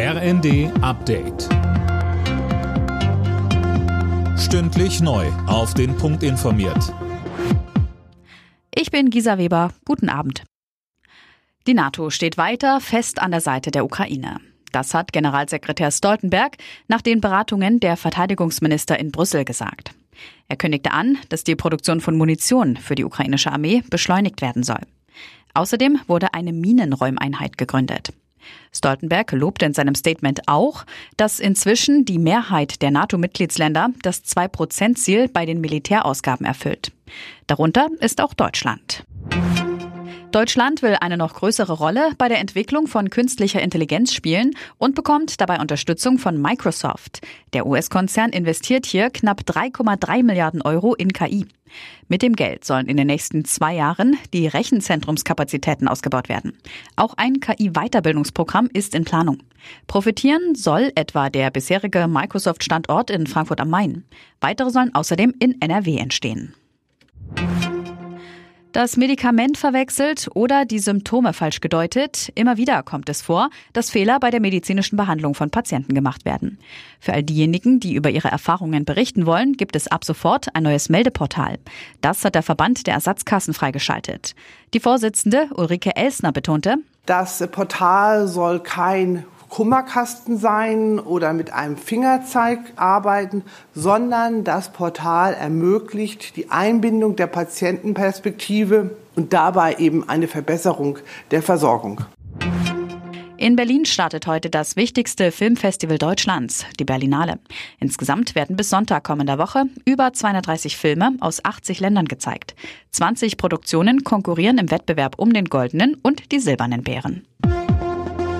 RND Update. Stündlich neu. Auf den Punkt informiert. Ich bin Gisa Weber. Guten Abend. Die NATO steht weiter fest an der Seite der Ukraine. Das hat Generalsekretär Stoltenberg nach den Beratungen der Verteidigungsminister in Brüssel gesagt. Er kündigte an, dass die Produktion von Munition für die ukrainische Armee beschleunigt werden soll. Außerdem wurde eine Minenräumeinheit gegründet. Stoltenberg lobte in seinem Statement auch, dass inzwischen die Mehrheit der NATO-Mitgliedsländer das 2-Prozent-Ziel bei den Militärausgaben erfüllt. Darunter ist auch Deutschland. Deutschland will eine noch größere Rolle bei der Entwicklung von künstlicher Intelligenz spielen und bekommt dabei Unterstützung von Microsoft. Der US-Konzern investiert hier knapp 3,3 Milliarden Euro in KI. Mit dem Geld sollen in den nächsten zwei Jahren die Rechenzentrumskapazitäten ausgebaut werden. Auch ein KI-Weiterbildungsprogramm ist in Planung. Profitieren soll etwa der bisherige Microsoft-Standort in Frankfurt am Main. Weitere sollen außerdem in NRW entstehen das Medikament verwechselt oder die Symptome falsch gedeutet. Immer wieder kommt es vor, dass Fehler bei der medizinischen Behandlung von Patienten gemacht werden. Für all diejenigen, die über ihre Erfahrungen berichten wollen, gibt es ab sofort ein neues Meldeportal. Das hat der Verband der Ersatzkassen freigeschaltet. Die Vorsitzende Ulrike Elsner betonte, das Portal soll kein Kummerkasten sein oder mit einem Fingerzeig arbeiten, sondern das Portal ermöglicht die Einbindung der Patientenperspektive und dabei eben eine Verbesserung der Versorgung. In Berlin startet heute das wichtigste Filmfestival Deutschlands, die Berlinale. Insgesamt werden bis Sonntag kommender Woche über 230 Filme aus 80 Ländern gezeigt. 20 Produktionen konkurrieren im Wettbewerb um den goldenen und die silbernen Bären.